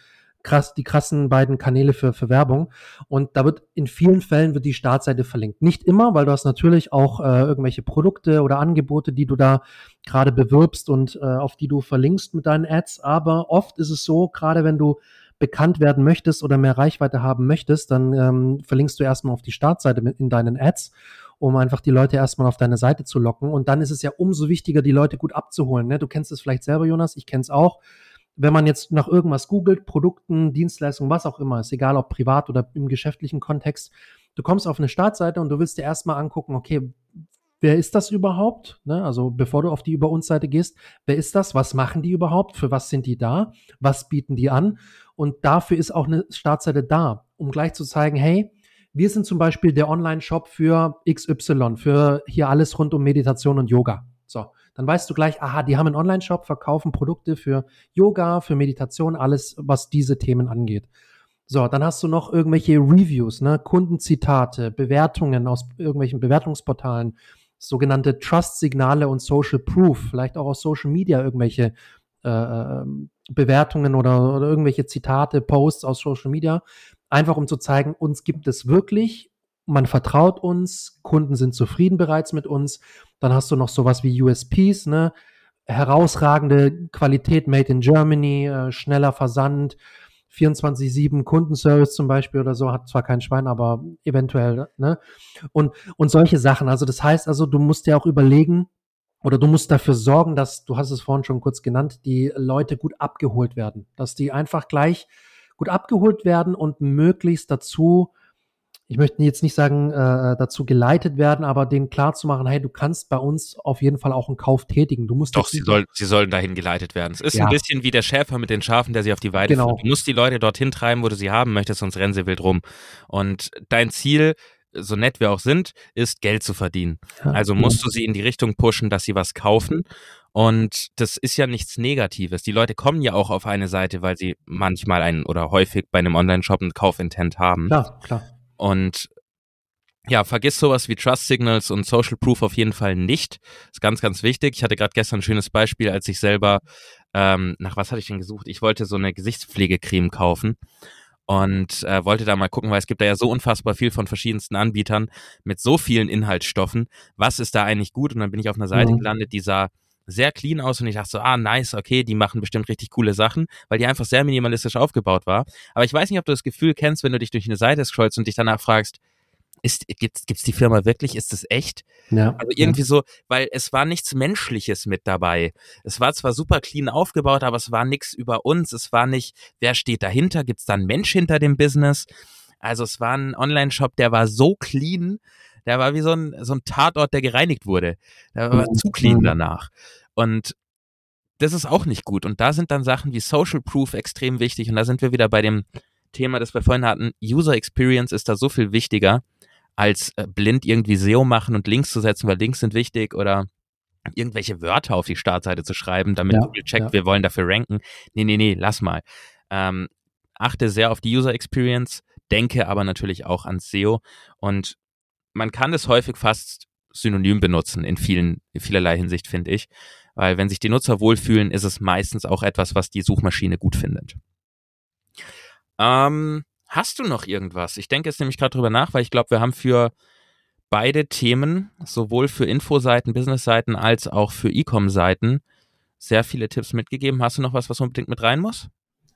krass, die krassen beiden Kanäle für, für Werbung. Und da wird in vielen Fällen wird die Startseite verlinkt. Nicht immer, weil du hast natürlich auch äh, irgendwelche Produkte oder Angebote, die du da gerade bewirbst und äh, auf die du verlinkst mit deinen Ads. Aber oft ist es so, gerade wenn du bekannt werden möchtest oder mehr Reichweite haben möchtest, dann ähm, verlinkst du erstmal auf die Startseite mit in deinen Ads, um einfach die Leute erstmal auf deine Seite zu locken. Und dann ist es ja umso wichtiger, die Leute gut abzuholen. Ne? Du kennst es vielleicht selber, Jonas, ich kenne es auch wenn man jetzt nach irgendwas googelt, Produkten, Dienstleistungen, was auch immer, ist egal ob privat oder im geschäftlichen Kontext, du kommst auf eine Startseite und du willst dir erstmal angucken, okay, wer ist das überhaupt? Ne? Also bevor du auf die Über uns Seite gehst, wer ist das? Was machen die überhaupt? Für was sind die da? Was bieten die an? Und dafür ist auch eine Startseite da, um gleich zu zeigen, hey, wir sind zum Beispiel der Online-Shop für XY, für hier alles rund um Meditation und Yoga. So, dann weißt du gleich, aha, die haben einen Online-Shop, verkaufen Produkte für Yoga, für Meditation, alles, was diese Themen angeht. So, dann hast du noch irgendwelche Reviews, ne, Kundenzitate, Bewertungen aus irgendwelchen Bewertungsportalen, sogenannte Trust-Signale und Social Proof, vielleicht auch aus Social Media irgendwelche äh, ähm, Bewertungen oder, oder irgendwelche Zitate, Posts aus Social Media, einfach um zu zeigen, uns gibt es wirklich, man vertraut uns, Kunden sind zufrieden bereits mit uns dann hast du noch sowas wie USPs, ne? Herausragende Qualität made in Germany, äh, schneller Versand, 24-7 Kundenservice zum Beispiel oder so, hat zwar kein Schwein, aber eventuell, ne? Und, und solche Sachen. Also das heißt also, du musst dir auch überlegen, oder du musst dafür sorgen, dass, du hast es vorhin schon kurz genannt, die Leute gut abgeholt werden. Dass die einfach gleich gut abgeholt werden und möglichst dazu ich möchte jetzt nicht sagen, äh, dazu geleitet werden, aber denen klar zu machen, hey, du kannst bei uns auf jeden Fall auch einen Kauf tätigen. Du musst Doch, sie, soll, sie sollen dahin geleitet werden. Es ist ja. ein bisschen wie der Schäfer mit den Schafen, der sie auf die Weide genau. führt. Du musst die Leute dorthin treiben, wo du sie haben möchtest, sonst rennen sie wild rum. Und dein Ziel, so nett wir auch sind, ist Geld zu verdienen. Ja. Also musst du sie in die Richtung pushen, dass sie was kaufen. Und das ist ja nichts Negatives. Die Leute kommen ja auch auf eine Seite, weil sie manchmal einen oder häufig bei einem Online-Shop einen Kaufintent haben. Klar, klar. Und ja, vergiss sowas wie Trust Signals und Social Proof auf jeden Fall nicht. Ist ganz, ganz wichtig. Ich hatte gerade gestern ein schönes Beispiel, als ich selber, ähm, nach was hatte ich denn gesucht? Ich wollte so eine Gesichtspflegecreme kaufen und äh, wollte da mal gucken, weil es gibt da ja so unfassbar viel von verschiedensten Anbietern mit so vielen Inhaltsstoffen. Was ist da eigentlich gut? Und dann bin ich auf einer Seite mhm. gelandet, die sah sehr clean aus und ich dachte so, ah, nice, okay, die machen bestimmt richtig coole Sachen, weil die einfach sehr minimalistisch aufgebaut war. Aber ich weiß nicht, ob du das Gefühl kennst, wenn du dich durch eine Seite scrollst und dich danach fragst, ist, gibt's, gibt's die Firma wirklich? Ist es echt? Ja. Also irgendwie ja. so, weil es war nichts Menschliches mit dabei. Es war zwar super clean aufgebaut, aber es war nichts über uns. Es war nicht, wer steht dahinter? Gibt's da einen Mensch hinter dem Business? Also es war ein Online-Shop, der war so clean, der war wie so ein, so ein Tatort, der gereinigt wurde. Der war mhm. zu clean mhm. danach. Und das ist auch nicht gut. Und da sind dann Sachen wie Social Proof extrem wichtig. Und da sind wir wieder bei dem Thema, das wir vorhin hatten. User Experience ist da so viel wichtiger, als äh, blind irgendwie SEO machen und Links zu setzen, weil Links sind wichtig oder irgendwelche Wörter auf die Startseite zu schreiben, damit ja, Google checkt, ja. wir wollen dafür ranken. Nee, nee, nee, lass mal. Ähm, achte sehr auf die User Experience, denke aber natürlich auch ans SEO und man kann es häufig fast synonym benutzen in vielen, in vielerlei Hinsicht, finde ich. Weil wenn sich die Nutzer wohlfühlen, ist es meistens auch etwas, was die Suchmaschine gut findet. Ähm, hast du noch irgendwas? Ich denke jetzt nämlich gerade drüber nach, weil ich glaube, wir haben für beide Themen, sowohl für Infoseiten, Businessseiten als auch für E-Com-Seiten, sehr viele Tipps mitgegeben. Hast du noch was, was unbedingt mit rein muss?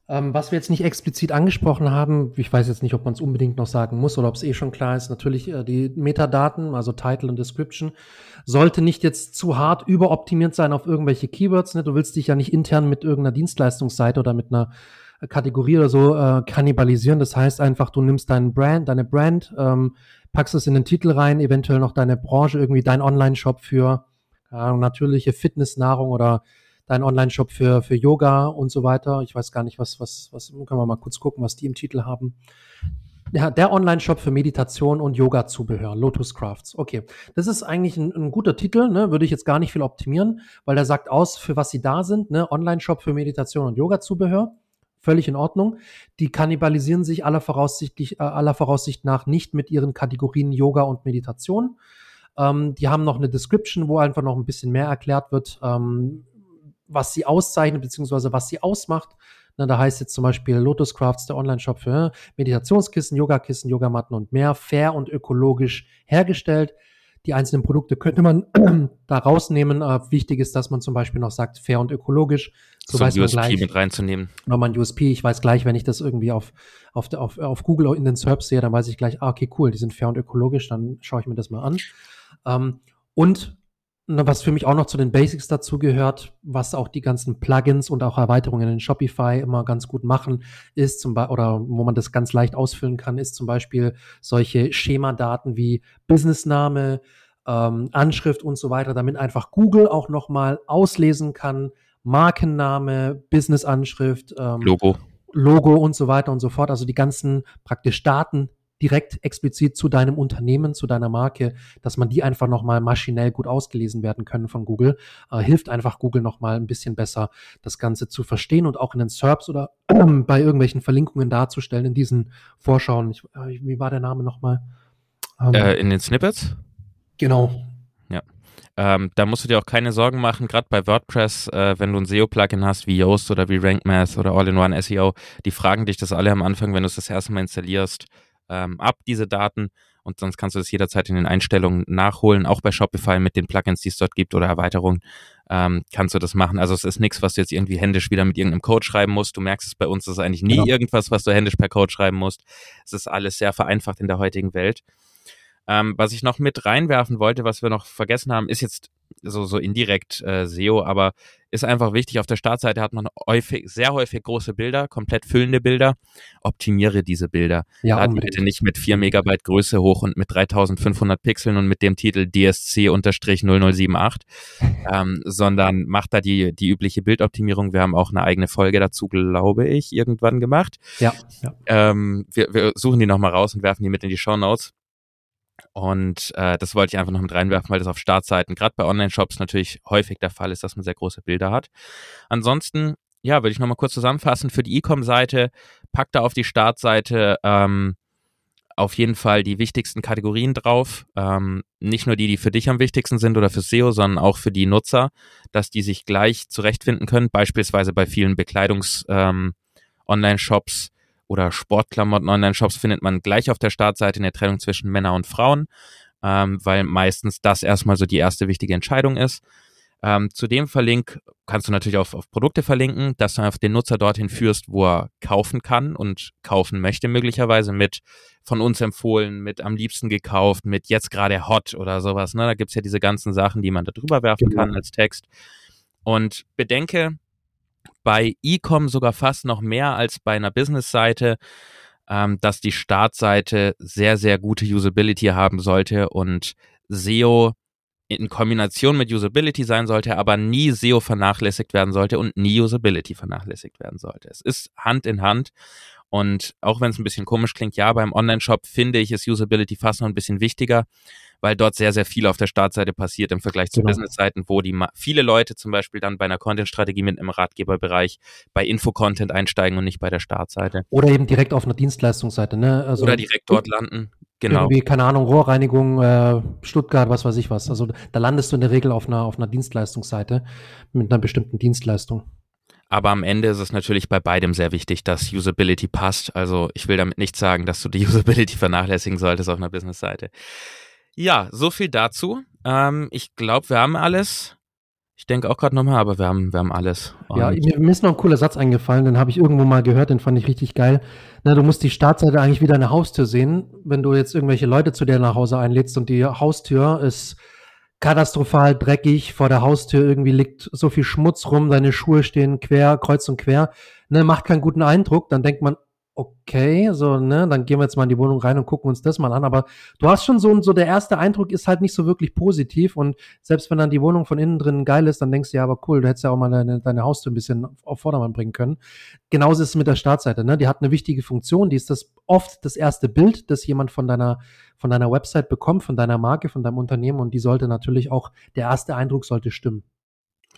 Ähm, was wir jetzt nicht explizit angesprochen haben, ich weiß jetzt nicht, ob man es unbedingt noch sagen muss oder ob es eh schon klar ist, natürlich äh, die Metadaten, also Title und Description, sollte nicht jetzt zu hart überoptimiert sein auf irgendwelche Keywords. Ne? Du willst dich ja nicht intern mit irgendeiner Dienstleistungsseite oder mit einer Kategorie oder so äh, kannibalisieren. Das heißt einfach, du nimmst deinen Brand, deine Brand, ähm, packst es in den Titel rein, eventuell noch deine Branche, irgendwie dein Online-Shop für ja, natürliche Fitnessnahrung oder dein Online-Shop für, für Yoga und so weiter. Ich weiß gar nicht, was, was, was, können wir mal kurz gucken, was die im Titel haben. Ja, der Online-Shop für Meditation und Yoga-Zubehör, Lotus Crafts. Okay, das ist eigentlich ein, ein, guter Titel, ne? würde ich jetzt gar nicht viel optimieren, weil der sagt aus, für was sie da sind, ne? Online-Shop für Meditation und Yoga-Zubehör. Völlig in Ordnung. Die kannibalisieren sich aller, voraussichtlich, äh, aller Voraussicht nach nicht mit ihren Kategorien Yoga und Meditation. Ähm, die haben noch eine Description, wo einfach noch ein bisschen mehr erklärt wird, ähm, was sie auszeichnet, beziehungsweise was sie ausmacht. Na, da heißt jetzt zum Beispiel Lotus Crafts, der Online-Shop für Meditationskissen, Yogakissen, Yogamatten und mehr, fair und ökologisch hergestellt. Die einzelnen Produkte könnte man da rausnehmen. Äh, wichtig ist, dass man zum Beispiel noch sagt, fair und ökologisch. So, so weiß USP man gleich, mit reinzunehmen. Nochmal ein USP. Ich weiß gleich, wenn ich das irgendwie auf, auf, auf, auf Google in den SERPs sehe, dann weiß ich gleich, ah, okay, cool, die sind fair und ökologisch, dann schaue ich mir das mal an. Ähm, und was für mich auch noch zu den Basics dazu gehört, was auch die ganzen Plugins und auch Erweiterungen in Shopify immer ganz gut machen, ist zum Beispiel, oder wo man das ganz leicht ausfüllen kann, ist zum Beispiel solche Schemadaten wie Businessname, ähm, Anschrift und so weiter, damit einfach Google auch nochmal auslesen kann, Markenname, Businessanschrift, ähm, Logo. Logo und so weiter und so fort. Also die ganzen praktisch Daten, direkt explizit zu deinem Unternehmen, zu deiner Marke, dass man die einfach nochmal maschinell gut ausgelesen werden können von Google, äh, hilft einfach Google nochmal ein bisschen besser, das Ganze zu verstehen und auch in den SERPs oder äh, bei irgendwelchen Verlinkungen darzustellen in diesen Vorschauen. Ich, äh, wie war der Name nochmal? Ähm, äh, in den Snippets? Genau. Ja. Ähm, da musst du dir auch keine Sorgen machen, gerade bei WordPress, äh, wenn du ein SEO-Plugin hast wie Yoast oder wie RankMath oder All-in-One SEO, die fragen dich das alle am Anfang, wenn du es das erste Mal installierst, ähm, ab, diese Daten. Und sonst kannst du das jederzeit in den Einstellungen nachholen. Auch bei Shopify mit den Plugins, die es dort gibt oder Erweiterungen, ähm, kannst du das machen. Also es ist nichts, was du jetzt irgendwie händisch wieder mit irgendeinem Code schreiben musst. Du merkst es bei uns, das ist eigentlich nie genau. irgendwas, was du händisch per Code schreiben musst. Es ist alles sehr vereinfacht in der heutigen Welt. Ähm, was ich noch mit reinwerfen wollte, was wir noch vergessen haben, ist jetzt so, so indirekt äh, SEO, aber ist einfach wichtig. Auf der Startseite hat man häufig, sehr häufig große Bilder, komplett füllende Bilder. Optimiere diese Bilder. Ja, Lade bitte nicht mit 4 Megabyte Größe hoch und mit 3500 Pixeln und mit dem Titel DSC-0078, ähm, sondern mach da die, die übliche Bildoptimierung. Wir haben auch eine eigene Folge dazu, glaube ich, irgendwann gemacht. Ja. ja. Ähm, wir, wir suchen die nochmal raus und werfen die mit in die Show Notes. Und äh, das wollte ich einfach noch mit reinwerfen, weil das auf Startseiten, gerade bei Online-Shops natürlich häufig der Fall ist, dass man sehr große Bilder hat. Ansonsten, ja, würde ich nochmal kurz zusammenfassen. Für die E-Com-Seite, packt da auf die Startseite ähm, auf jeden Fall die wichtigsten Kategorien drauf. Ähm, nicht nur die, die für dich am wichtigsten sind oder für SEO, sondern auch für die Nutzer, dass die sich gleich zurechtfinden können. Beispielsweise bei vielen Bekleidungs-Online-Shops ähm, oder Sportklamotten-Online-Shops findet man gleich auf der Startseite eine Trennung zwischen Männern und Frauen, ähm, weil meistens das erstmal so die erste wichtige Entscheidung ist. Ähm, zu dem Verlink kannst du natürlich auf, auf Produkte verlinken, dass du einfach den Nutzer dorthin führst, wo er kaufen kann und kaufen möchte, möglicherweise mit von uns empfohlen, mit am liebsten gekauft, mit jetzt gerade hot oder sowas. Ne? Da gibt's ja diese ganzen Sachen, die man da drüber werfen genau. kann als Text. Und bedenke, bei E-Com sogar fast noch mehr als bei einer Business-Seite, ähm, dass die Startseite sehr, sehr gute Usability haben sollte und SEO in Kombination mit Usability sein sollte, aber nie SEO vernachlässigt werden sollte und nie Usability vernachlässigt werden sollte. Es ist Hand in Hand und auch wenn es ein bisschen komisch klingt, ja, beim Online-Shop finde ich es Usability fast noch ein bisschen wichtiger, weil dort sehr, sehr viel auf der Startseite passiert im Vergleich zu genau. Business-Seiten, wo die viele Leute zum Beispiel dann bei einer Content-Strategie mit einem Ratgeberbereich bei Info-Content einsteigen und nicht bei der Startseite. Oder eben direkt auf einer Dienstleistungsseite, ne? Also Oder direkt dort landen. Genau. Irgendwie, keine Ahnung, Rohrreinigung, äh, Stuttgart, was weiß ich was. Also da landest du in der Regel auf einer, auf einer Dienstleistungsseite mit einer bestimmten Dienstleistung. Aber am Ende ist es natürlich bei beidem sehr wichtig, dass Usability passt. Also ich will damit nicht sagen, dass du die Usability vernachlässigen solltest auf einer Business-Seite. Ja, so viel dazu. Ähm, ich glaube, wir haben alles. Ich denke auch gerade nochmal, aber wir haben, wir haben alles. Und ja, mir, mir, ist noch ein cooler Satz eingefallen, den habe ich irgendwo mal gehört, den fand ich richtig geil. Na, du musst die Startseite eigentlich wie deine Haustür sehen. Wenn du jetzt irgendwelche Leute zu dir nach Hause einlädst und die Haustür ist katastrophal dreckig, vor der Haustür irgendwie liegt so viel Schmutz rum, deine Schuhe stehen quer, kreuz und quer, ne, macht keinen guten Eindruck, dann denkt man, okay, so, ne, dann gehen wir jetzt mal in die Wohnung rein und gucken uns das mal an. Aber du hast schon so, so der erste Eindruck ist halt nicht so wirklich positiv. Und selbst wenn dann die Wohnung von innen drin geil ist, dann denkst du ja, aber cool, du hättest ja auch mal deine, deine Haustür ein bisschen auf Vordermann bringen können. Genauso ist es mit der Startseite, ne? Die hat eine wichtige Funktion, die ist das oft das erste Bild, das jemand von deiner, von deiner Website bekommt, von deiner Marke, von deinem Unternehmen. Und die sollte natürlich auch, der erste Eindruck sollte stimmen.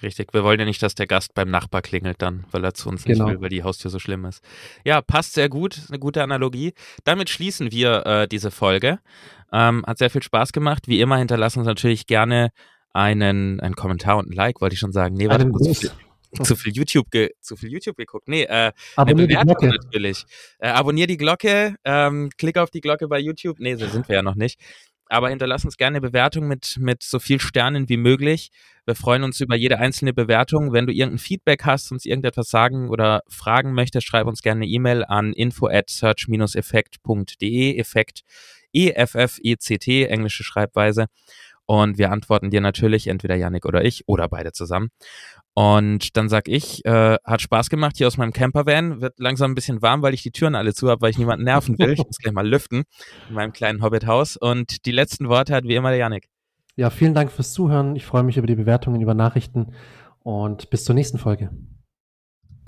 Richtig, wir wollen ja nicht, dass der Gast beim Nachbar klingelt dann, weil er zu uns genau. nicht will, weil die Haustür so schlimm ist. Ja, passt sehr gut, eine gute Analogie. Damit schließen wir äh, diese Folge. Ähm, hat sehr viel Spaß gemacht. Wie immer hinterlassen uns natürlich gerne einen, einen Kommentar und ein Like, wollte ich schon sagen. Nee, warte, zu viel, zu viel YouTube zu viel YouTube geguckt. Nee, äh, abonnier eine Bewertung natürlich. Äh, abonnier die Glocke, ähm, klick auf die Glocke bei YouTube. Nee, so sind wir ja noch nicht aber hinterlass uns gerne Bewertung mit, mit so viel Sternen wie möglich. Wir freuen uns über jede einzelne Bewertung. Wenn du irgendein Feedback hast, uns irgendetwas sagen oder fragen möchtest, schreib uns gerne eine E-Mail an info at search-effekt.de, Effekt E-F-F-E-C-T, englische Schreibweise. Und wir antworten dir natürlich, entweder Yannick oder ich oder beide zusammen. Und dann sag ich, äh, hat Spaß gemacht hier aus meinem Campervan, wird langsam ein bisschen warm, weil ich die Türen alle zu habe, weil ich niemanden nerven will. Ich muss gleich mal lüften in meinem kleinen Hobbit-Haus. Und die letzten Worte hat wie immer der Yannick. Ja, vielen Dank fürs Zuhören. Ich freue mich über die Bewertungen, über Nachrichten und bis zur nächsten Folge.